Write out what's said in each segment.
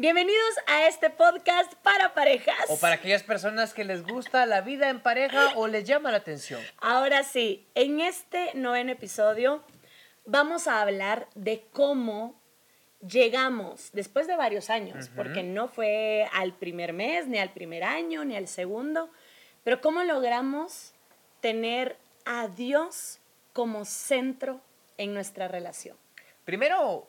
Bienvenidos a este podcast para parejas. O para aquellas personas que les gusta la vida en pareja o les llama la atención. Ahora sí, en este noveno episodio vamos a hablar de cómo llegamos después de varios años, porque no fue al primer mes, ni al primer año, ni al segundo, pero cómo logramos tener a Dios como centro en nuestra relación. Primero,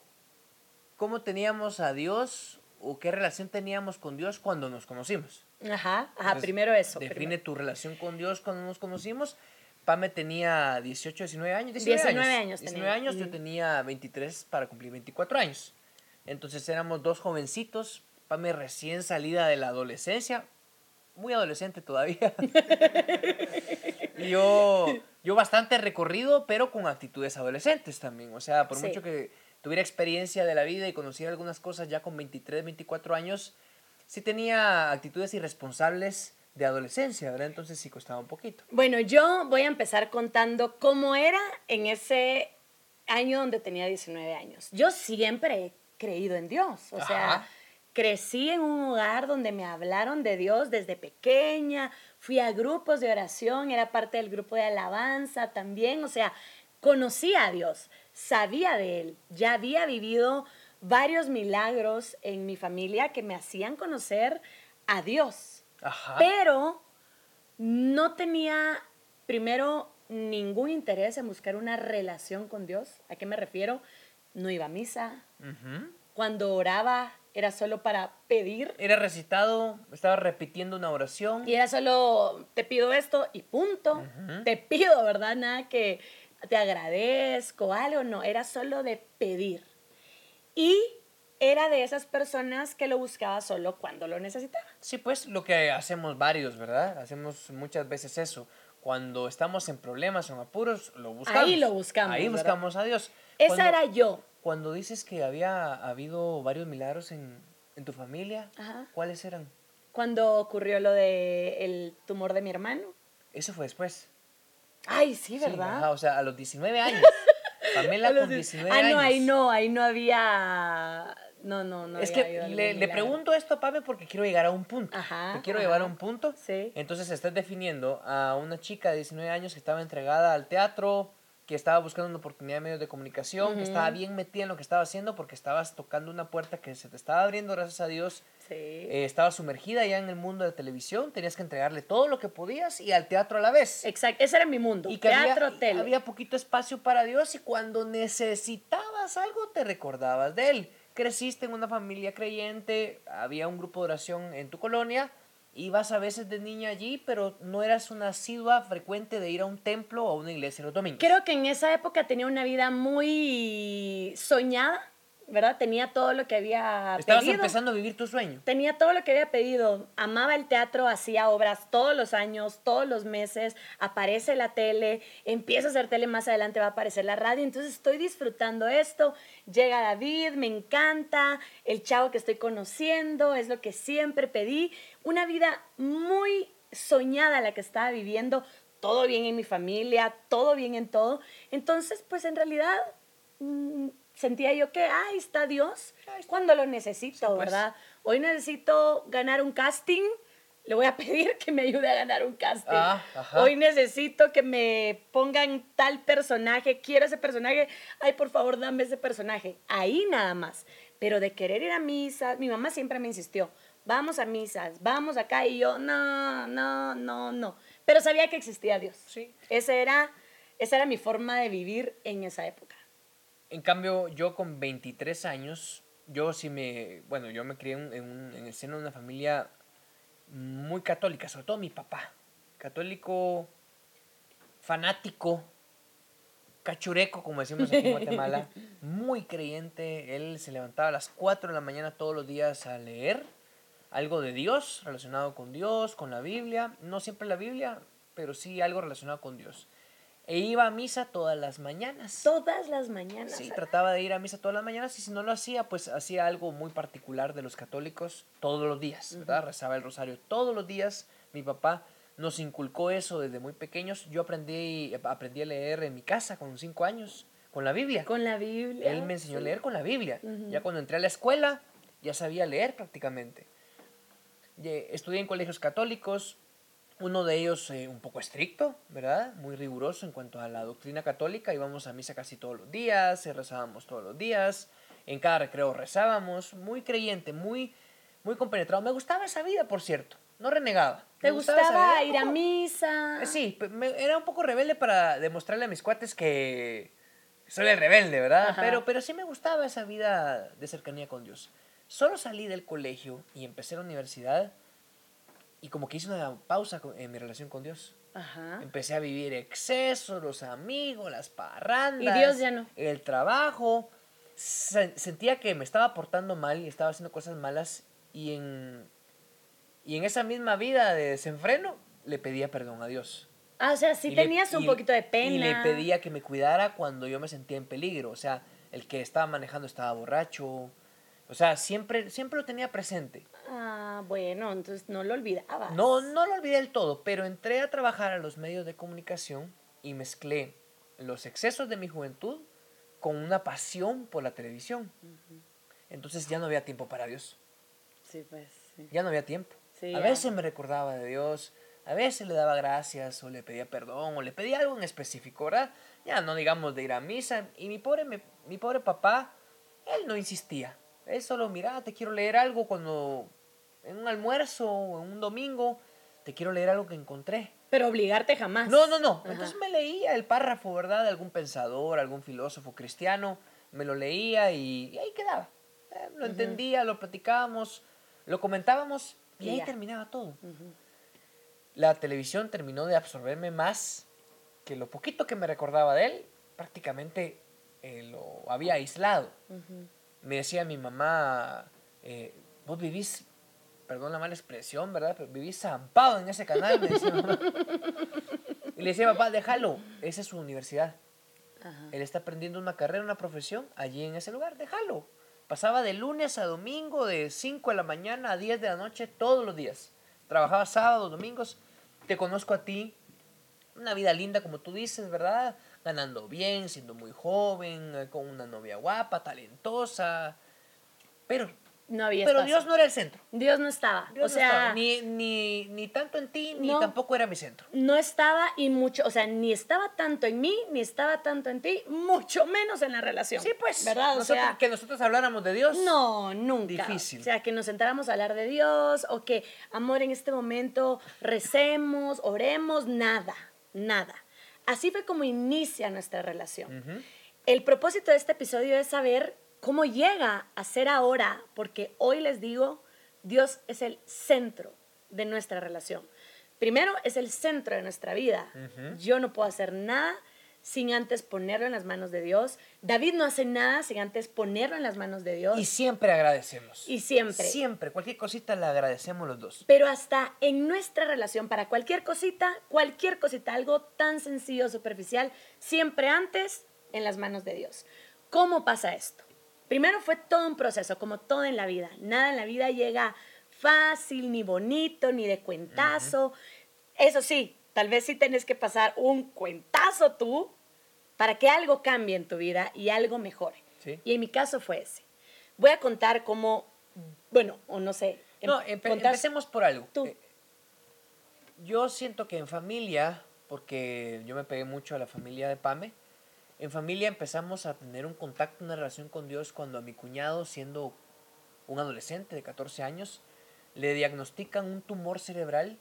¿cómo teníamos a Dios o qué relación teníamos con Dios cuando nos conocimos. Ajá, ajá, primero eso. Define tu relación con Dios cuando nos conocimos. Pame tenía 18, 19 años. 19, años. 19 años, yo tenía 23 para cumplir 24 años. Entonces éramos dos jovencitos. Pame recién salida de la adolescencia. Muy adolescente todavía. yo, yo bastante recorrido, pero con actitudes adolescentes también. O sea, por mucho que tuviera experiencia de la vida y conociera algunas cosas ya con 23, 24 años, sí tenía actitudes irresponsables de adolescencia, ¿verdad? Entonces sí costaba un poquito. Bueno, yo voy a empezar contando cómo era en ese año donde tenía 19 años. Yo siempre he creído en Dios, o sea, crecí en un hogar donde me hablaron de Dios desde pequeña, fui a grupos de oración, era parte del grupo de alabanza también, o sea, conocí a Dios sabía de él, ya había vivido varios milagros en mi familia que me hacían conocer a Dios. Pero no tenía primero ningún interés en buscar una relación con Dios. ¿A qué me refiero? No iba a misa. Cuando oraba era solo para pedir. Era recitado, estaba repitiendo una oración. Y era solo, te pido esto y punto. Te pido, ¿verdad? Nada que te agradezco, algo, no, era solo de pedir. Y era de esas personas que lo buscaba solo cuando lo necesitaba. Sí, pues lo que hacemos varios, ¿verdad? Hacemos muchas veces eso. Cuando estamos en problemas o en apuros, lo buscamos. Ahí lo buscamos. Ahí buscamos a Dios. Esa era yo. Cuando dices que había habido varios milagros en, tu familia, ¿cuáles eran? Cuando ocurrió lo del el tumor de mi hermano. Eso fue después. Ay, sí, ¿verdad? o sea, a los 19 años. Pamela con 19 años. Ah, no, ahí no, ahí no había... No, no, no. Es que le, le, pregunto esto a Pame porque quiero llegar a un punto. Ajá. Te quiero llevar a un punto. Sí. Entonces estás definiendo a una chica de 19 años que estaba entregada al teatro, que estaba buscando una oportunidad de medios de comunicación, que estaba bien metida en lo que estaba haciendo porque estabas tocando una puerta que se te estaba abriendo, gracias a Dios. Sí. Eh, estaba sumergida ya en el mundo de la televisión, tenías que entregarle todo lo que podías y al teatro a la vez. Exacto, ese era mi mundo. Y teatro, había, tele. Había poquito espacio para Dios y cuando necesitabas algo te recordabas de Él. Creciste en una familia creyente, había un grupo de oración en tu colonia ibas a veces de niña allí, pero no eras una asidua frecuente de ir a un templo o a una iglesia los domingos. Creo que en esa época tenía una vida muy soñada ¿verdad? Tenía todo lo que había Estabas empezando a vivir tu sueño. Tenía todo lo que había pedido. Amaba el teatro, hacía obras todos los años, todos los meses. Aparece la tele, empieza a hacer tele, más adelante va a aparecer la radio. Entonces estoy disfrutando esto. Llega David, me encanta. El chavo que estoy conociendo, es lo que siempre pedí. Una vida muy soñada la que estaba viviendo. Todo bien en mi familia, todo bien en todo. Entonces, pues en realidad mm, sentía yo que, ahí está Dios cuando lo necesito, pues. ¿verdad? Hoy necesito ganar un casting, le voy a pedir que me ayude a ganar un casting. Ah, Hoy necesito que me pongan tal personaje, quiero ese personaje, ay, por favor, dame ese personaje. Ahí nada más. Pero de querer ir a misa, mi mamá siempre me insistió, vamos a misas, vamos acá, y yo, no, no, no, no. Pero sabía que existía Dios. Sí. Esa era, esa era mi forma de vivir en esa época. En cambio, yo con 23 años, yo sí me, bueno, yo me crié en, en, el seno de una familia muy católica, sobre todo mi papá, católico, fanático, cachureco, como decimos aquí en Guatemala, muy creyente, él se levantaba a las 4 de la mañana todos los días a leer algo de Dios, relacionado con Dios, con la Biblia, no siempre la Biblia, pero sí algo relacionado con Dios. E iba a misa todas las mañanas. Todas las mañanas. Sí, trataba de ir a misa todas las mañanas y si no lo hacía, pues hacía algo muy particular de los católicos todos los días, ¿verdad? Rezaba el rosario todos los días. Mi papá nos inculcó eso desde muy pequeños. Yo aprendí, aprendí a leer en mi casa con cinco años, con la Biblia. Con la Biblia. Él me enseñó a leer con la Biblia. Ya cuando entré a la escuela, ya sabía leer prácticamente. Estudié en colegios católicos, uno de ellos eh, un poco estricto, ¿verdad? Muy riguroso en cuanto a la doctrina católica. Íbamos a misa casi todos los días, rezábamos todos los días, en cada recreo rezábamos, muy creyente, muy, muy compenetrado. Me gustaba esa vida, por cierto, no renegaba. ¿Te gustaba, ir a misa? Eh, sí, era un poco rebelde para demostrarle a mis cuates que soy el rebelde, ¿verdad? Pero, pero sí me gustaba esa vida de cercanía con Dios. Solo salí del colegio y empecé la universidad y como que hice una pausa en mi relación con Dios. Ajá. Empecé a vivir excesos, los amigos, las parrandas. Y Dios ya no. El trabajo. sentía que me estaba portando mal y estaba haciendo cosas malas y en, y en esa misma vida de desenfreno le pedía perdón a Dios. Ah, o sea, sí tenías un poquito de pena. Y le pedía que me cuidara cuando yo me sentía en peligro. O sea, el que estaba manejando estaba borracho, o sea, siempre, siempre lo tenía presente. Ah, bueno, entonces no lo olvidabas. No, no lo olvidé del todo, pero entré a trabajar a los medios de comunicación y mezclé los excesos de mi juventud con una pasión por la televisión. Entonces ya no había tiempo para Dios. Sí, pues. Ya no había tiempo. a veces me recordaba de Dios, a veces le daba gracias o le pedía perdón o le pedía algo en específico, ¿verdad? Ya no digamos de ir a misa. Y mi pobre, mi pobre papá, él no insistía. Es solo, mira, te quiero leer algo cuando en un almuerzo o en un domingo, te quiero leer algo que encontré. Pero obligarte jamás. No, no, no. Entonces me leía el párrafo, ¿verdad? De algún pensador, algún filósofo cristiano. Me lo leía y, ahí quedaba. Eh, lo entendía, lo platicábamos, lo comentábamos y, ahí terminaba todo. La televisión terminó de absorberme más que lo poquito que me recordaba de él, prácticamente eh, lo había aislado me decía mi mamá, eh, vos vivís, perdón la mala expresión, ¿verdad? Pero vivís zampado en ese canal, me decía mamá. Y le decía, papá, déjalo, esa es su universidad. Él está aprendiendo una carrera, una profesión allí en ese lugar, déjalo. Pasaba de lunes a domingo, de 5 de la mañana a 10 de la noche, todos los días. Trabajaba sábados, domingos. Te conozco a ti. Una vida linda, como tú dices, ¿verdad? Ganando bien, siendo muy joven, eh, con una novia guapa, talentosa. Pero no había Pero Dios no era el centro. Dios no estaba. o sea, Ni, ni, ni, tanto en ti, ni tampoco era mi centro. No estaba y mucho, o sea, ni estaba tanto en mí, ni estaba tanto en ti, mucho menos en la relación. Sí, pues. ¿Verdad? O sea, que nosotros habláramos de Dios. No, nunca. Difícil. O sea, que nos sentáramos a hablar de Dios o que, amor, en este momento recemos, oremos, nada, nada. Así fue como inicia nuestra relación. El propósito de este episodio es saber cómo llega a ser ahora, porque hoy les digo, Dios es el centro de nuestra relación. Primero, es el centro de nuestra vida. Yo no puedo hacer nada sin antes ponerlo en las manos de Dios. David no hace nada sin antes ponerlo en las manos de Dios. Y siempre agradecemos. Y siempre. Siempre, cualquier cosita le agradecemos los dos. Pero hasta en nuestra relación, para cualquier cosita, cualquier cosita, algo tan sencillo, superficial, siempre antes en las manos de Dios. ¿Cómo pasa esto? Primero fue todo un proceso, como todo en la vida. Nada en la vida llega fácil, ni bonito, ni de cuentazo. Eso sí, Tal vez sí tienes que pasar un cuentazo tú para que algo cambie en tu vida y algo mejore. Y en mi caso fue ese. Voy a contar cómo, bueno, o no sé. Em, no, empecemos por algo. Tú. Eh, yo siento que en familia, porque yo me pegué mucho a la familia de Pame, en familia empezamos a tener un contacto, una relación con Dios cuando a mi cuñado, siendo un adolescente de 14 años, le diagnostican un tumor cerebral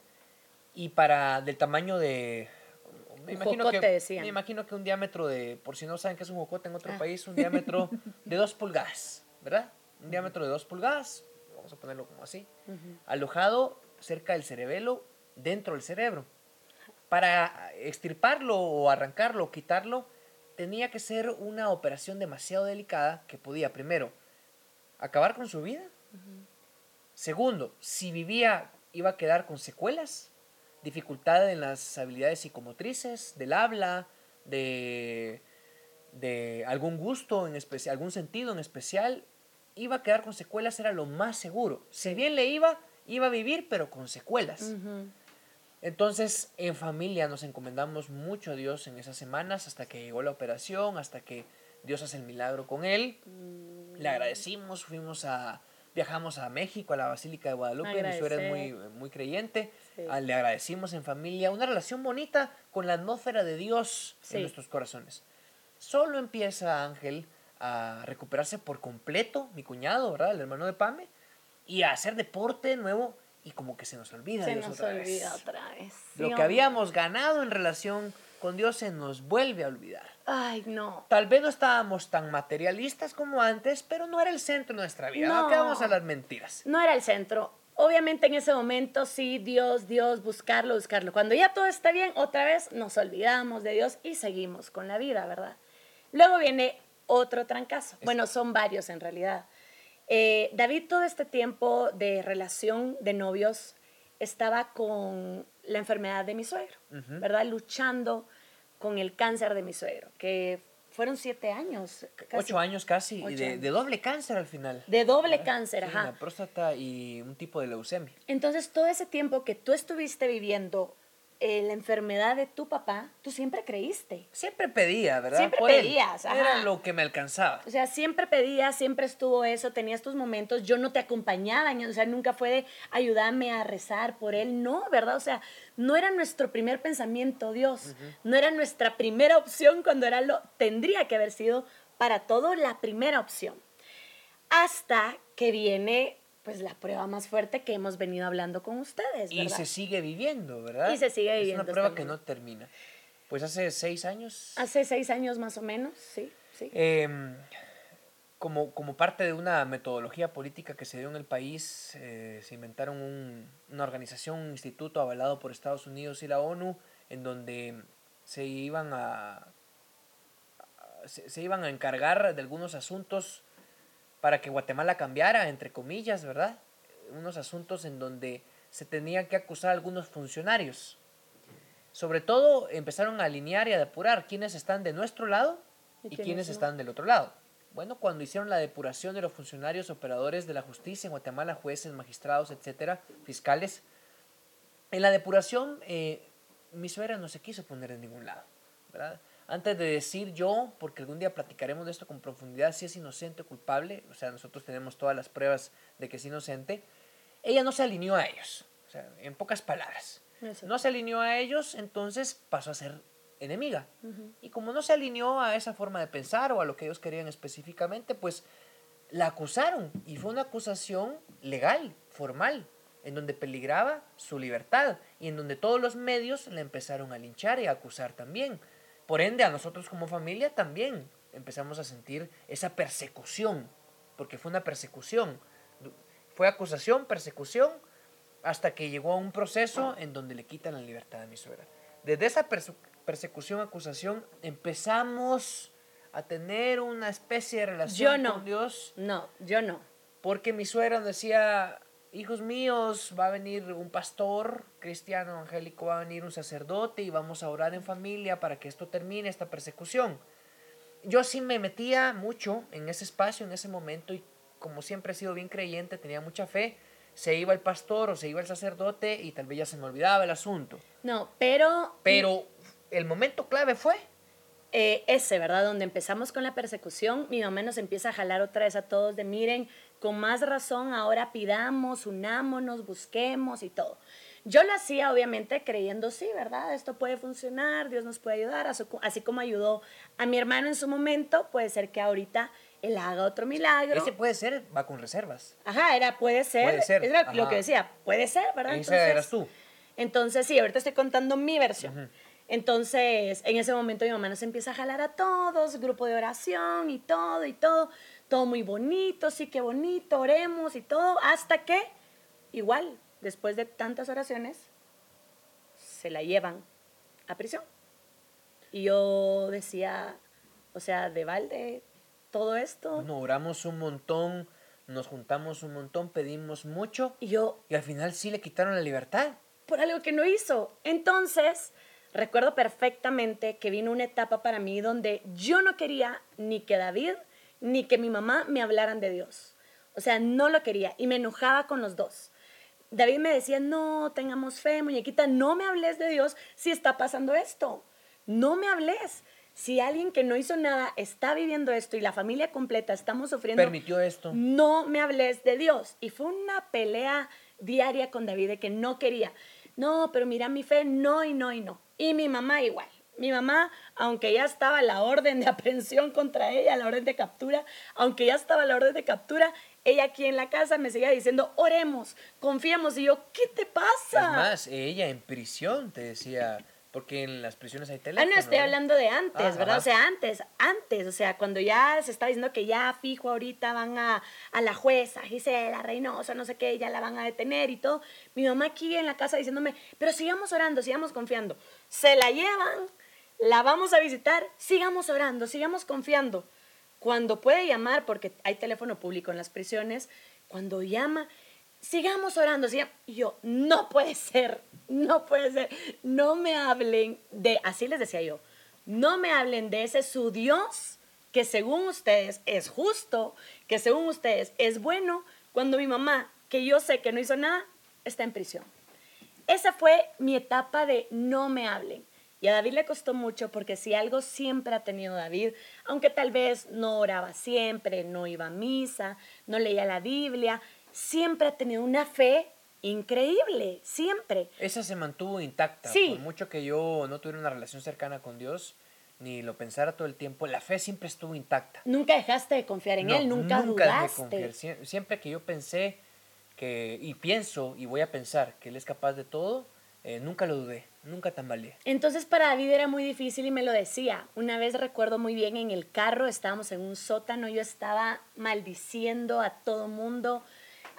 y para del tamaño de me imagino que me imagino que un diámetro de por si no saben qué es un jocote en otro ah. país un diámetro de dos pulgadas verdad un diámetro de dos pulgadas vamos a ponerlo como así alojado cerca del cerebelo dentro del cerebro. Para extirparlo o arrancarlo o quitarlo tenía que ser una operación demasiado delicada que podía primero acabar con su vida. Segundo si vivía iba a quedar con secuelas dificultad en las habilidades psicomotrices, del habla, de, de algún gusto en especial, algún sentido en especial, iba a quedar con secuelas, era lo más seguro. Si bien le iba, iba a vivir, pero con secuelas. Entonces, en familia nos encomendamos mucho a Dios en esas semanas hasta que llegó la operación, hasta que Dios hace el milagro con él. Mm. Le agradecimos, fuimos a viajamos a México, a la Basílica de Guadalupe, mi suegra es muy, muy creyente, ah, le agradecimos en familia, una relación bonita con la atmósfera de Dios en nuestros corazones. Solo empieza Ángel a recuperarse por completo, mi cuñado, ¿verdad? El hermano de Pame, y a hacer deporte de nuevo y como que se nos olvida. Se nos olvida otra vez. Lo que habíamos ganado en relación con Dios se nos vuelve a olvidar. Ay, no. Tal vez no estábamos tan materialistas como antes, pero no era el centro de nuestra vida. No, quedamos a las mentiras. No era el centro. Obviamente en ese momento sí, Dios, Dios, buscarlo, buscarlo. Cuando ya todo está bien, otra vez nos olvidamos de Dios y seguimos con la vida, ¿verdad? Luego viene otro trancazo. Bueno, son varios en realidad. Eh, David todo este tiempo de relación de novios estaba con la enfermedad de mi suegro, ¿verdad? Luchando con el cáncer de mi suegro, que fueron siete años. Ocho años casi, y de, doble cáncer al final. De doble cáncer, ajá. Una próstata y un tipo de leucemia. Entonces, todo ese tiempo que tú estuviste viviendo eh, la enfermedad de tu papá, tú siempre creíste. Siempre pedía, ¿verdad? Siempre pedías. Era lo que me alcanzaba. O sea, siempre pedías, siempre estuvo eso, tenías tus momentos, yo no te acompañaba, o sea, nunca fue de ayudarme a rezar por él, no, ¿verdad? O sea, no era nuestro primer pensamiento, Dios, no era nuestra primera opción cuando era lo, tendría que haber sido para todo la primera opción. Hasta que viene pues la prueba más fuerte que hemos venido hablando con ustedes. Y se sigue viviendo, ¿verdad? Y se sigue viviendo. Es una prueba que no termina. Pues hace seis años. Hace seis años más o menos, sí. sí. Em, como, como parte de una metodología política que se dio en el país, eh, se inventaron una organización, un instituto avalado por Estados Unidos y la ONU, en donde se iban a, se iban a encargar de algunos asuntos para que Guatemala cambiara, entre comillas, ¿verdad? Unos asuntos en donde se tenían que acusar a algunos funcionarios. Sobre todo empezaron a alinear y a depurar quiénes están de nuestro lado y, quiénes están del otro lado. Bueno, cuando hicieron la depuración de los funcionarios operadores de la justicia en Guatemala, jueces, magistrados, etcétera, fiscales, en la depuración eh, mi suegra no se quiso poner en ningún lado, ¿verdad? Antes de decir yo, porque algún día platicaremos de esto con profundidad, si es inocente o culpable, o sea, nosotros tenemos todas las pruebas de que es inocente, ella no se alineó a ellos, o sea, en pocas palabras. No se alineó a ellos, entonces pasó a ser enemiga. Y como no se alineó a esa forma de pensar o a lo que ellos querían específicamente, pues la acusaron y fue una acusación legal, formal, en donde peligraba su libertad y en donde todos los medios la empezaron a linchar y a acusar también. Por ende, a nosotros como familia también empezamos a sentir esa persecución, porque fue una persecución. Fue acusación, persecución, hasta que llegó a un proceso en donde le quitan la libertad a mi suegra. Desde esa persecución, acusación, empezamos a tener una especie de relación con Dios. No, yo no. Porque mi suegra decía, hijos míos, va a venir un pastor cristiano angélico, va a venir un sacerdote y vamos a orar en familia para que esto termine, esta persecución. Yo sí me metía mucho en ese espacio, en ese momento, y como siempre he sido bien creyente, tenía mucha fe, se iba el pastor o se iba el sacerdote y tal vez ya se me olvidaba el asunto. No, pero... Pero el momento clave fue... Eh, ese, ¿verdad? Donde empezamos con la persecución, mi mamá nos empieza a jalar otra vez a todos de miren, con más razón ahora pidamos, unámonos, busquemos y todo. Yo lo hacía obviamente creyendo, sí, ¿verdad? Esto puede funcionar, Dios nos puede ayudar, así como ayudó a mi hermano en su momento, puede ser que ahorita él haga otro milagro. Ese puede ser, va con reservas. Ajá, era, puede ser, puede ser. es lo que decía, puede ser, ¿verdad? Entonces, eras tú. Entonces, sí, ahorita estoy contando mi versión. Entonces, en ese momento mi mamá nos empieza a jalar a todos, grupo de oración y todo y todo todo muy bonito, sí que bonito, oremos y todo, hasta que, igual, después de tantas oraciones, se la llevan a prisión. Y yo decía, o sea, de balde, todo esto. No, oramos un montón, nos juntamos un montón, pedimos mucho. Y yo. Y al final sí le quitaron la libertad. Por algo que no hizo. Entonces, recuerdo perfectamente que vino una etapa para mí donde yo no quería ni que David ni que mi mamá me hablaran de Dios. O sea, no lo quería y me enojaba con los dos. David me decía, no, tengamos fe, muñequita, no me hables de Dios si está pasando esto. No me hables. si alguien que no hizo nada está viviendo esto y la familia completa estamos sufriendo, permitió esto. No me hables de Dios. Y fue una pelea diaria con David de que no quería. No, pero mira mi fe, no y no y no. Y mi mamá igual. Mi mamá, aunque ya estaba la orden de aprehensión contra ella, la orden de captura, aunque ya estaba la orden de captura, ella aquí en la casa me seguía diciendo, oremos, confiemos. Y yo, ¿qué te pasa? Es más, ella en prisión te decía, porque en las prisiones hay teléfono. Ah, no, estoy hablando de antes, ah, ¿verdad? O sea, antes, antes, o sea, cuando ya se está diciendo que ya fijo ahorita van a, a la jueza, Gisela Reynosa, no sé qué, ya la van a detener y todo. Mi mamá aquí en la casa diciéndome, pero sigamos orando, sigamos confiando. Se la llevan, la vamos a visitar, sigamos orando, sigamos confiando. Cuando puede llamar, porque hay teléfono público en las prisiones, cuando llama, sigamos orando. Y yo, no puede ser, no puede ser. No me hablen de, así les decía yo, no me hablen de ese su Dios que según ustedes es justo, que según ustedes es bueno, cuando mi mamá, que yo sé que no hizo nada, está en prisión. Esa fue mi etapa de no me hablen. Y a David le costó mucho porque si algo siempre ha tenido David, aunque tal vez no oraba siempre, no iba a misa, no leía la Biblia, siempre ha tenido una fe increíble, siempre. Esa se mantuvo intacta. Sí. Por mucho que yo no tuviera una relación cercana con Dios, ni lo pensara todo el tiempo, la fe siempre estuvo intacta. Nunca dejaste de confiar en Él, nunca, nunca dudaste. Dejé confiar. siempre que yo pensé que, y pienso y voy a pensar que Él es capaz de todo, eh, nunca lo dudé, nunca tambaleé. Entonces para David era muy difícil y me lo decía. Una vez recuerdo muy bien en el carro, estábamos en un sótano, yo estaba maldiciendo a todo mundo,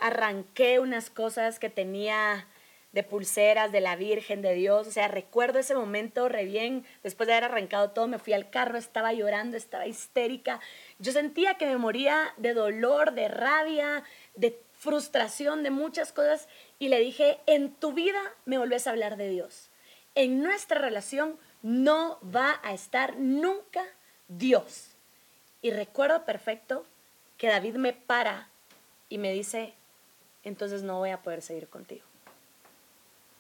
arranqué unas cosas que tenía de pulseras de la Virgen de Dios, o sea, recuerdo ese momento re bien, después de haber arrancado todo, me fui al carro, estaba llorando, estaba histérica, yo sentía que me moría de dolor, de rabia, de frustración, de muchas cosas, y le dije, en tu vida me volvés a hablar de Dios, en nuestra relación no va a estar nunca Dios. Y recuerdo perfecto que David me para y me dice, entonces no voy a poder seguir contigo.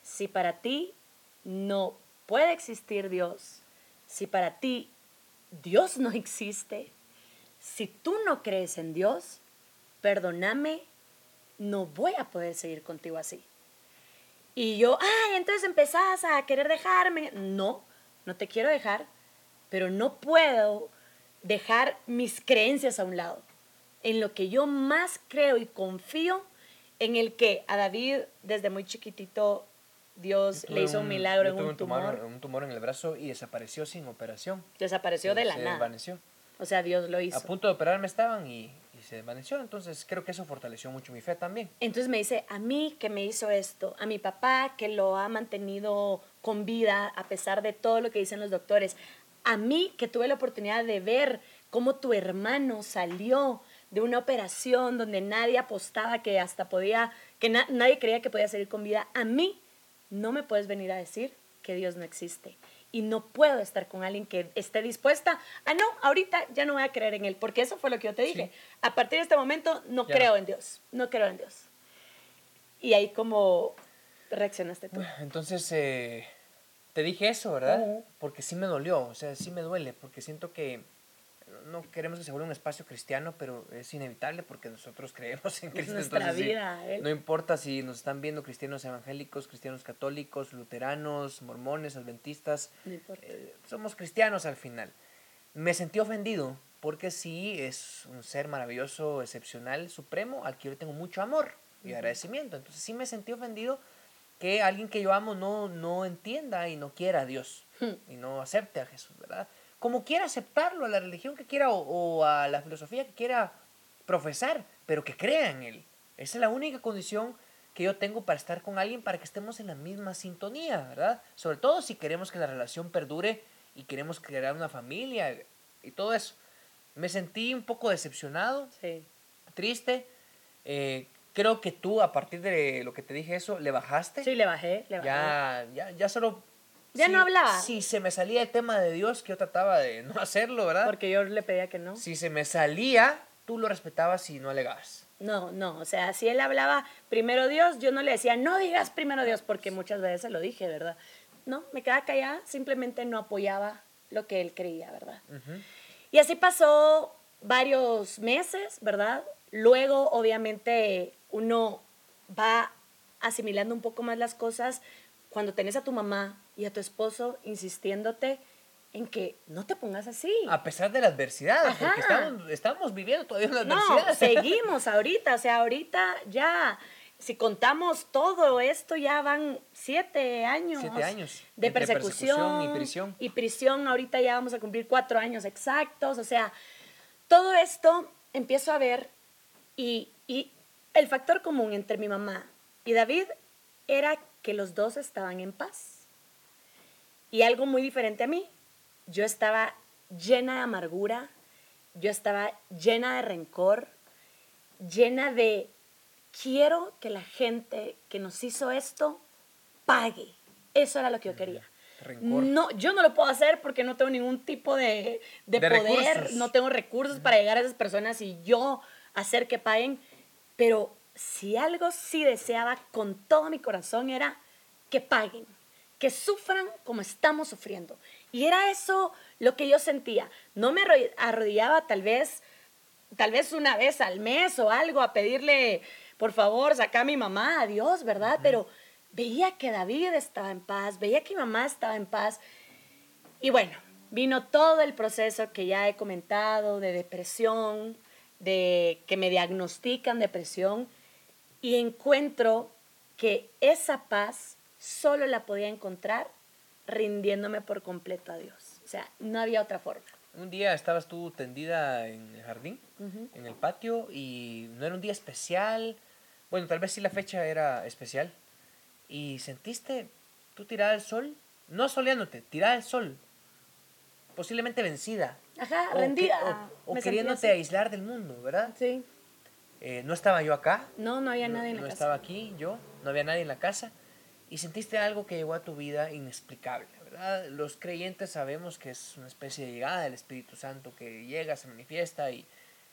Si para ti no puede existir Dios, si para ti Dios no existe, si tú no crees en Dios, perdóname, no voy a poder seguir contigo así. Y yo, ay, entonces empezás a querer dejarme. No, no te quiero dejar, pero no puedo dejar mis creencias a un lado. En lo que yo más creo y confío en el que a David desde muy chiquitito Dios le hizo un, milagro en un tumor. Un tumor en el brazo y desapareció sin operación. Desapareció de la se nada. Desvaneció. O sea, Dios lo hizo. A punto de operarme estaban y, y, se desvaneció. Entonces creo que eso fortaleció mucho mi fe también. Entonces me dice, a mí que me hizo esto, a mi papá que lo ha mantenido con vida a pesar de todo lo que dicen los doctores, a mí que tuve la oportunidad de ver cómo tu hermano salió de una operación donde nadie apostaba que hasta podía, que nadie creía que podía salir con vida, a mí no me puedes venir a decir que Dios no existe. Y no puedo estar con alguien que esté dispuesta a, no, ahorita ya no voy a creer en Él, porque eso fue lo que yo te dije. A partir de este momento no creo en Dios, no creo en Dios. Y ahí como reaccionaste tú. Entonces, eh, te dije eso, ¿verdad? Porque sí me dolió, o sea, sí me duele, porque siento que no queremos que se vuelva un espacio cristiano, pero es inevitable porque nosotros creemos en Cristo. Nuestra vida, No importa si nos están viendo cristianos evangélicos, cristianos católicos, luteranos, mormones, adventistas. Eh, somos cristianos al final. Me sentí ofendido porque sí es un ser maravilloso, excepcional, supremo, al que yo tengo mucho amor y agradecimiento. Entonces sí me sentí ofendido que alguien que yo amo no, no entienda y no quiera a Dios hmm. y no acepte a Jesús, ¿verdad? Como quiera aceptarlo, a la religión que quiera o, a la filosofía que quiera profesar, pero que crea en él. Esa es la única condición que yo tengo para estar con alguien, para que estemos en la misma sintonía, ¿verdad? Sobre todo si queremos que la relación perdure y queremos crear una familia y todo eso. Me sentí un poco decepcionado, triste. Eh, creo que tú, a partir de lo que te dije eso, le bajaste. Sí, le bajé, le bajé. Ya, ya, ya solo ya no hablaba. Si se me salía el tema de Dios, que yo trataba de no hacerlo, ¿verdad? Porque yo le pedía que no. Si se me salía, tú lo respetabas y no alegabas. No, no, o sea, si él hablaba primero Dios, yo no le decía, no digas primero Dios, porque muchas veces se lo dije, ¿verdad? No, me quedaba callada, simplemente no apoyaba lo que él creía, ¿verdad? Y así pasó varios meses, ¿verdad? Luego, obviamente, uno va asimilando un poco más las cosas cuando tenés a tu mamá y a tu esposo insistiéndote en que no te pongas así. A pesar de la adversidad, porque estamos, viviendo todavía una adversidad. No, seguimos ahorita, o sea, ahorita ya, si contamos todo esto, ya van siete años. Siete años. De persecución, y prisión. Y prisión, ahorita ya vamos a cumplir cuatro años exactos, o sea, todo esto empiezo a ver y, y el factor común entre mi mamá y David era que los dos estaban en paz. Y algo muy diferente a mí, yo estaba llena de amargura, yo estaba llena de rencor, llena de quiero que la gente que nos hizo esto pague. Eso era lo que yo quería. No, yo no lo puedo hacer porque no tengo ningún tipo de, poder, no tengo recursos para llegar a esas personas y yo hacer que paguen. Pero si algo sí deseaba con todo mi corazón era que paguen, que sufran como estamos sufriendo. Y era eso lo que yo sentía. No me arrodillaba tal vez, tal vez una vez al mes o algo a pedirle, por favor, saca a mi mamá a Dios, ¿verdad? Pero veía que David estaba en paz, veía que mi mamá estaba en paz. Y bueno, vino todo el proceso que ya he comentado de depresión, de que me diagnostican depresión y encuentro que esa paz solo la podía encontrar rindiéndome por completo a Dios. O sea, no había otra forma. Un día estabas tú tendida en el jardín, en el patio, y no era un día especial. Bueno, tal vez sí la fecha era especial. Y sentiste tú tirada al sol, no soleándote, tirada al sol, posiblemente vencida. Ajá, rendida. o, queriéndote aislar del mundo, ¿verdad? Sí. Eh, no estaba yo acá. No, no había nadie en la casa. No estaba aquí yo, no había nadie en la casa y sentiste algo que llegó a tu vida inexplicable, ¿verdad? Los creyentes sabemos que es una especie de llegada del Espíritu Santo que llega, se manifiesta y,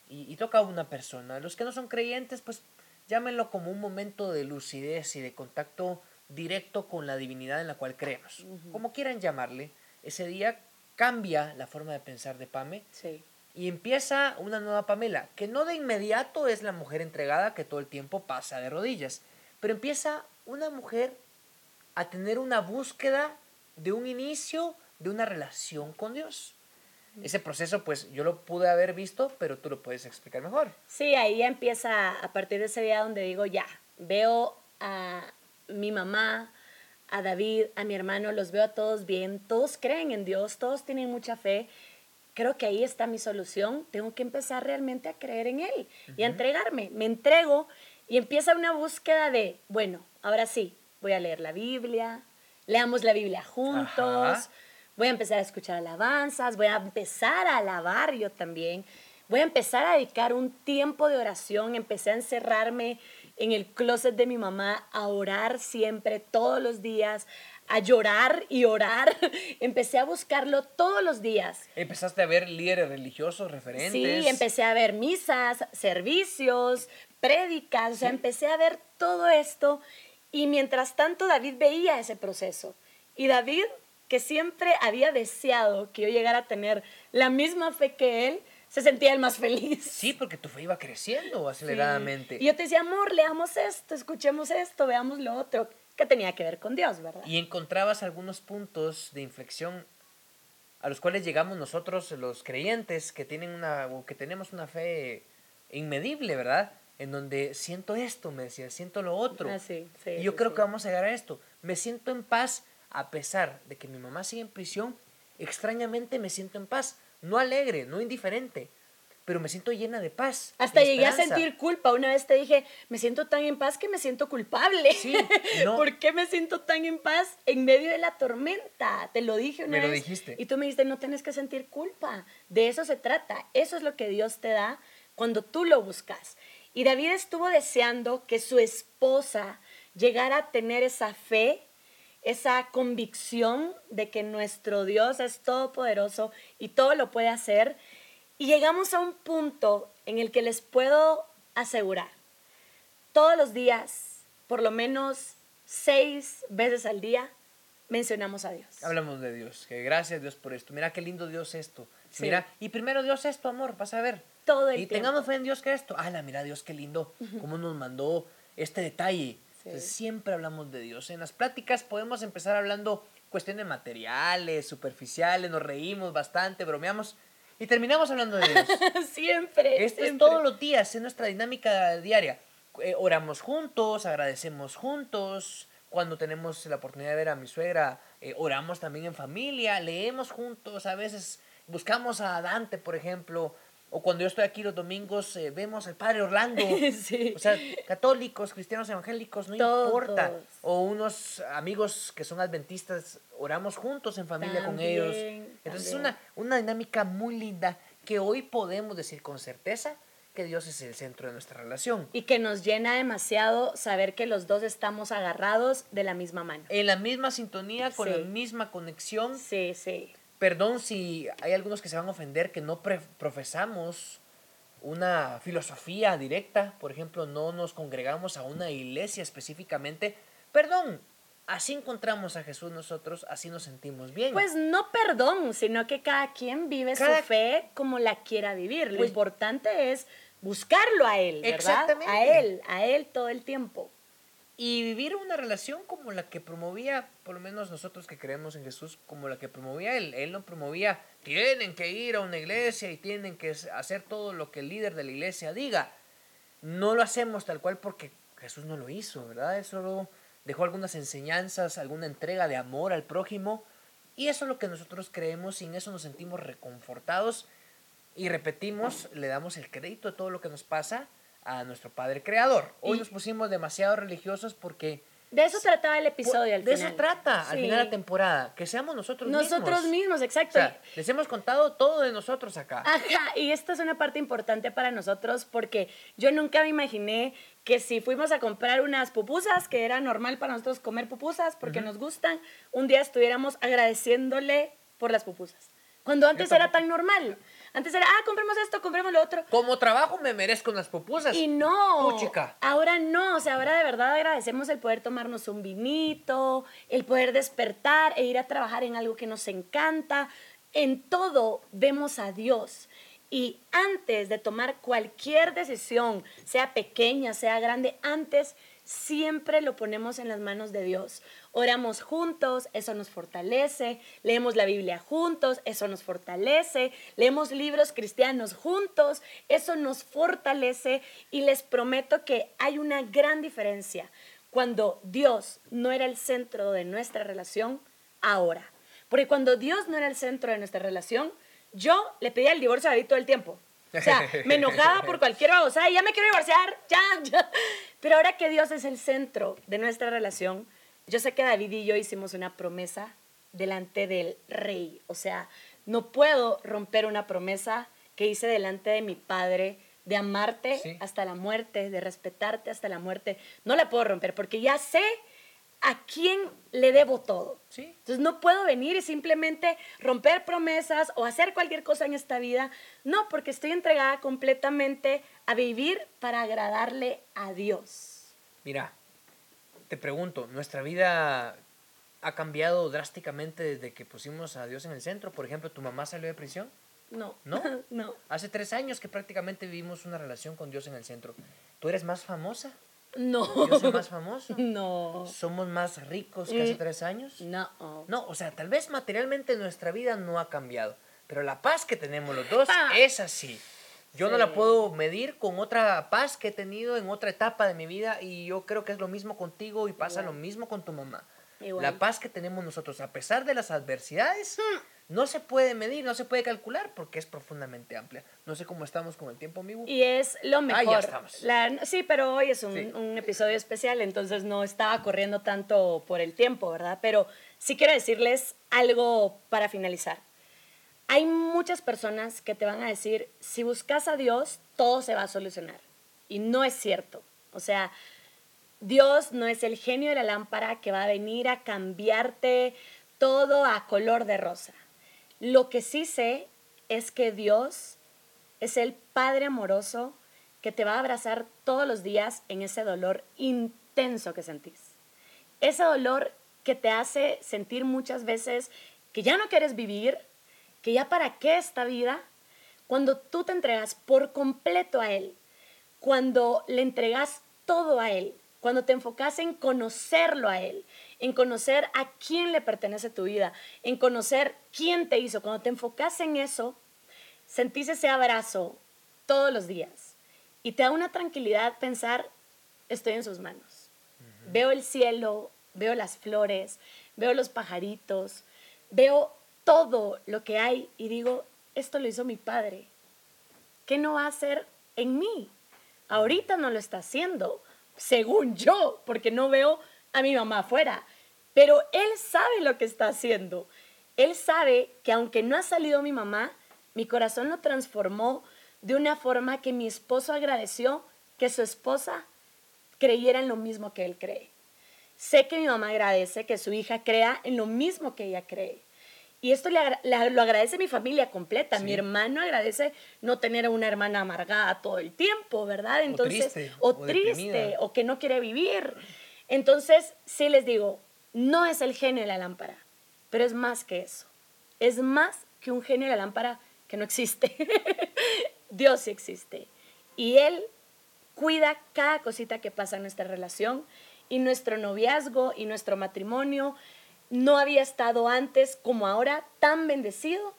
y, toca a una persona. Los que no son creyentes, pues llámenlo como un momento de lucidez y de contacto directo con la divinidad en la cual creemos. Como quieran llamarle, ese día cambia la forma de pensar de Pame. Sí. Y empieza una nueva Pamela, que no de inmediato es la mujer entregada que todo el tiempo pasa de rodillas, pero empieza una mujer a tener una búsqueda de un inicio de una relación con Dios. Ese proceso, pues yo lo pude haber visto, pero tú lo puedes explicar mejor. Sí, ahí empieza a partir de ese día donde digo, ya, veo a mi mamá, a David, a mi hermano, los veo a todos bien, todos creen en Dios, todos tienen mucha fe. Creo que ahí está mi solución. Tengo que empezar realmente a creer en Él y a entregarme. Me entrego y empieza una búsqueda de, bueno, ahora sí, voy a leer la Biblia, leamos la Biblia juntos, voy a empezar a escuchar alabanzas, voy a empezar a alabar yo también, voy a empezar a dedicar un tiempo de oración, empecé a encerrarme en el closet de mi mamá, a orar siempre, todos los días, a llorar y orar. Empecé a buscarlo todos los días. Empezaste a ver líderes religiosos, referentes. Sí, empecé a ver misas, servicios, prédicas, o sea, empecé a ver todo esto y mientras tanto David veía ese proceso. Y David, que siempre había deseado que yo llegara a tener la misma fe que él, se sentía el más feliz. Sí, porque tu fe iba creciendo aceleradamente. Y yo te decía, amor, leamos esto, escuchemos esto, veamos lo otro, que tenía que ver con Dios, ¿verdad? Y encontrabas algunos puntos de inflexión a los cuales llegamos nosotros, los creyentes, que, tienen una, que tenemos una fe inmedible, ¿verdad? en donde siento esto, me decía, siento lo otro. Ah, y yo creo que vamos a llegar a esto. Me siento en paz a pesar de que mi mamá sigue en prisión. Extrañamente me siento en paz. No alegre, no indiferente, pero me siento llena de paz. Hasta llegué a sentir culpa. Una vez te dije, me siento tan en paz que me siento culpable. Sí, ¿Por qué me siento tan en paz en medio de la tormenta? Te lo dije una me vez. Lo dijiste. Y tú me dijiste, no tienes que sentir culpa. De eso se trata. Eso es lo que Dios te da cuando tú lo buscas. Y David estuvo deseando que su esposa llegara a tener esa fe, esa convicción de que nuestro Dios es todopoderoso y todo lo puede hacer. Y llegamos a un punto en el que les puedo asegurar, todos los días, por lo menos seis veces al día, mencionamos a Dios. Hablamos de Dios, que gracias Dios por esto. Mira qué lindo Dios esto. Mira, y primero Dios esto, amor, vas a ver. Todo el Y tengamos fe en Dios que esto. la mira Dios qué lindo, cómo nos mandó este detalle. siempre hablamos de Dios. En las pláticas podemos empezar hablando cuestiones materiales, superficiales, nos reímos bastante, bromeamos y terminamos hablando de Dios. siempre. Esto es todos los días, es nuestra dinámica diaria. Eh, oramos juntos, agradecemos juntos. Cuando tenemos la oportunidad de ver a mi suegra, eh, oramos también en familia, leemos juntos, a veces buscamos a Dante, por ejemplo, o cuando yo estoy aquí los domingos, eh, vemos al padre Orlando. O sea, católicos, cristianos evangélicos, no importa. O unos amigos que son adventistas, oramos juntos en familia con ellos. Entonces es una, una dinámica muy linda que hoy podemos decir con certeza que Dios es el centro de nuestra relación. Y que nos llena demasiado saber que los dos estamos agarrados de la misma mano. En la misma sintonía, con la misma conexión. Sí, sí. Perdón si hay algunos que se van a ofender que no profesamos una filosofía directa, por ejemplo, no nos congregamos a una iglesia específicamente. Perdón, así encontramos a Jesús nosotros, así nos sentimos bien. Pues no perdón, sino que cada quien vive su fe como la quiera vivir. Lo pues importante es buscarlo a Él, ¿verdad? Exactamente. A Él, a Él todo el tiempo y vivir una relación como la que promovía, por lo menos nosotros que creemos en Jesús, como la que promovía él. Él no promovía, tienen que ir a una iglesia y tienen que hacer todo lo que el líder de la iglesia diga. No lo hacemos tal cual porque Jesús no lo hizo, ¿verdad? Él solo dejó algunas enseñanzas, alguna entrega de amor al prójimo. Y eso es lo que nosotros creemos y en eso nos sentimos reconfortados. Y repetimos, le damos el crédito a todo lo que nos pasa a nuestro Padre Creador. Hoy nos pusimos demasiado religiosos porque... De eso trataba el episodio al de final. De eso trata al final de la temporada, que seamos nosotros, mismos. Nosotros mismos, exacto. les hemos contado todo de nosotros acá. Ajá, y esta es una parte importante para nosotros porque yo nunca me imaginé que si fuimos a comprar unas pupusas, que era normal para nosotros comer pupusas porque nos gustan, un día estuviéramos agradeciéndole por las pupusas. Cuando antes era tan normal. Antes era, ah, compremos esto, compremos lo otro. Como trabajo me merezco unas pupusas. Y no. chica. Ahora no, o sea, ahora de verdad agradecemos el poder tomarnos un vinito, el poder despertar e ir a trabajar en algo que nos encanta. En todo vemos a Dios. Y antes de tomar cualquier decisión, sea pequeña, sea grande, antes siempre lo ponemos en las manos de Dios. Oramos juntos, eso nos fortalece. Leemos la Biblia juntos, eso nos fortalece. Leemos libros cristianos juntos, eso nos fortalece. Y les prometo que hay una gran diferencia cuando Dios no era el centro de nuestra relación ahora. Porque cuando Dios no era el centro de nuestra relación, yo le pedía el divorcio a David todo el tiempo. O sea, me enojaba por cualquier cosa, y ya me quiero divorciar, ya, ya. Pero ahora que Dios es el centro de nuestra relación, yo sé que David y yo hicimos una promesa delante del rey. O sea, no puedo romper una promesa que hice delante de mi padre de amarte hasta la muerte, de respetarte hasta la muerte. No la puedo romper porque ya sé a quién le debo todo. Entonces no puedo venir y simplemente romper promesas o hacer cualquier cosa en esta vida. No, porque estoy entregada completamente a vivir para agradarle a Dios. Mira, te pregunto, ¿nuestra vida ha cambiado drásticamente desde que pusimos a Dios en el centro? Por ejemplo, ¿tu mamá salió de prisión? No. ¿No? no. Hace tres años que prácticamente vivimos una relación con Dios en el centro. ¿Tú eres más famosa? No. ¿Yo soy más famoso? No. ¿Somos más ricos que hace mm. tres años? No. No, o sea, tal vez materialmente nuestra vida no ha cambiado, pero la paz que tenemos los dos ah. es así. Yo no la puedo medir con otra paz que he tenido en otra etapa de mi vida y yo creo que es lo mismo contigo y pasa lo mismo con tu mamá. La paz que tenemos nosotros, a pesar de las adversidades, hmm. No se puede medir, no se puede calcular porque es profundamente amplia. No sé cómo estamos con el tiempo, amigo. Y es lo mejor. Ah, ya estamos. sí, pero hoy es un, un, episodio especial, entonces no estaba corriendo tanto por el tiempo, ¿verdad? Pero sí quiero decirles algo para finalizar. Hay muchas personas que te van a decir, si buscas a Dios, todo se va a solucionar. Y no es cierto. O sea, Dios no es el genio de la lámpara que va a venir a cambiarte todo a color de rosa. Lo que sí sé es que Dios es el Padre amoroso que te va a abrazar todos los días en ese dolor intenso que sentís. Ese dolor que te hace sentir muchas veces que ya no quieres vivir, que ya para qué esta vida, cuando tú te entregas por completo a Él, cuando le entregas todo a Él, cuando te enfocas en conocerlo a Él, en conocer a quién le pertenece tu vida, en conocer quién te hizo, cuando te enfocas en eso, sentís ese abrazo todos los días y te da una tranquilidad pensar, estoy en sus manos. Veo el cielo, veo las flores, veo los pajaritos, veo todo lo que hay y digo, esto lo hizo mi padre. ¿Qué no va a hacer en mí? Ahorita no lo está haciendo, según yo, porque no veo a mi mamá afuera. Pero él sabe lo que está haciendo. Él sabe que aunque no ha salido mi mamá, mi corazón lo transformó de una forma que mi esposo agradeció que su esposa creyera en lo mismo que él cree. Sé que mi mamá agradece que su hija crea en lo mismo que ella cree. Y esto le, lo agradece mi familia completa. Mi hermano agradece no tener a una hermana amargada todo el tiempo, ¿verdad? Entonces, o triste, o, que no quiere vivir. Entonces, sí les digo, no es el genio de la lámpara, pero es más que eso. Es más que un genio de la lámpara que no existe. Dios sí existe. Y Él cuida cada cosita que pasa en nuestra relación y nuestro noviazgo y nuestro matrimonio no había estado antes como ahora tan bendecido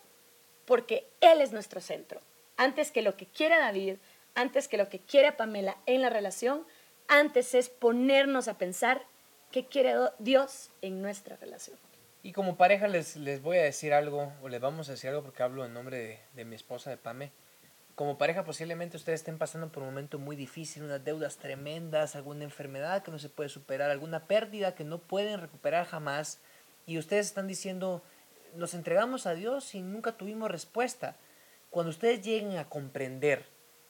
porque Él es nuestro centro. Antes que lo que quiere David, antes que lo que quiere Pamela en la relación, antes es ponernos a pensar qué quiere Dios en nuestra relación. Y como pareja les, les voy a decir algo, o les vamos a decir algo porque hablo en nombre de, de mi esposa, de Pame como pareja posiblemente ustedes estén pasando por un momento muy difícil, unas deudas tremendas, alguna enfermedad que no se puede superar, alguna pérdida que no pueden recuperar jamás, y ustedes están diciendo, nos entregamos a Dios y nunca tuvimos respuesta. Cuando ustedes lleguen a comprender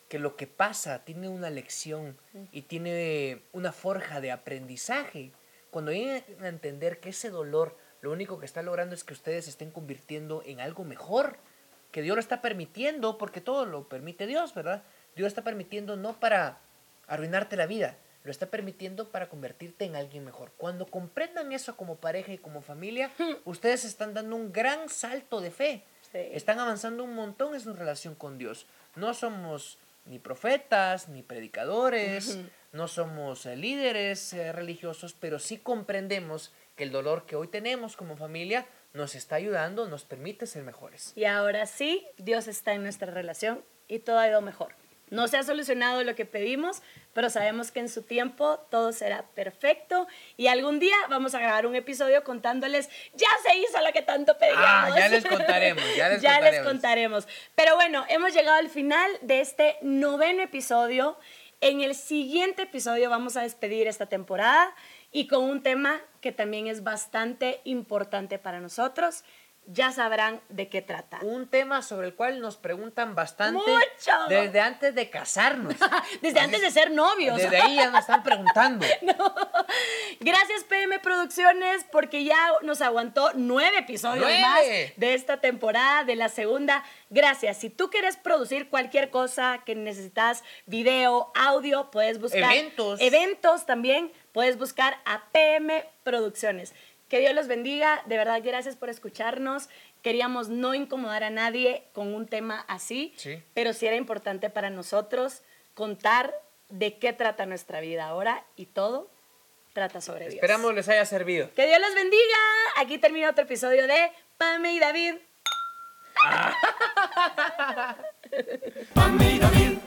que lo que pasa tiene una lección y tiene una forja de aprendizaje, cuando lleguen a entender que ese dolor lo único que está logrando es que ustedes se estén convirtiendo en algo mejor, que Dios lo está permitiendo, porque todo lo permite Dios, ¿verdad? Dios está permitiendo no para arruinarte la vida, lo está permitiendo para convertirte en alguien mejor. Cuando comprendan eso como pareja y como familia, ustedes están dando un gran salto de fe. Están avanzando un montón en su relación con Dios. No somos ni profetas, ni predicadores, no somos eh, líderes eh, religiosos, pero sí comprendemos que el dolor que hoy tenemos como familia nos está ayudando, nos permite ser mejores. Y ahora sí, Dios está en nuestra relación y todo ha ido mejor. No se ha solucionado lo que pedimos, pero sabemos que en su tiempo todo será perfecto y algún día vamos a grabar un episodio contándoles, ya se hizo lo que tanto pedíamos. Ah, ya les contaremos, ya les ya les contaremos. Pero bueno, hemos llegado al final de este noveno episodio. En el siguiente episodio vamos a despedir esta temporada y con un tema que también es bastante importante para nosotros. Ya sabrán de qué trata. Un tema sobre el cual nos preguntan bastante desde antes de casarnos. desde antes de ser novios. Desde ahí ya nos están preguntando. Gracias PM Producciones porque ya nos aguantó nueve episodios más de esta temporada, de la segunda. Gracias. Si tú quieres producir cualquier cosa que necesitas, video, audio, puedes buscar. Eventos. Eventos también Puedes buscar a PM Producciones. Que Dios los bendiga. De verdad, gracias por escucharnos. Queríamos no incomodar a nadie con un tema así, pero sí era importante para nosotros contar de qué trata nuestra vida ahora y todo trata sobre Dios. Esperamos les haya servido. Que Dios los bendiga. Aquí termina otro episodio de Pame y David. Pame y David.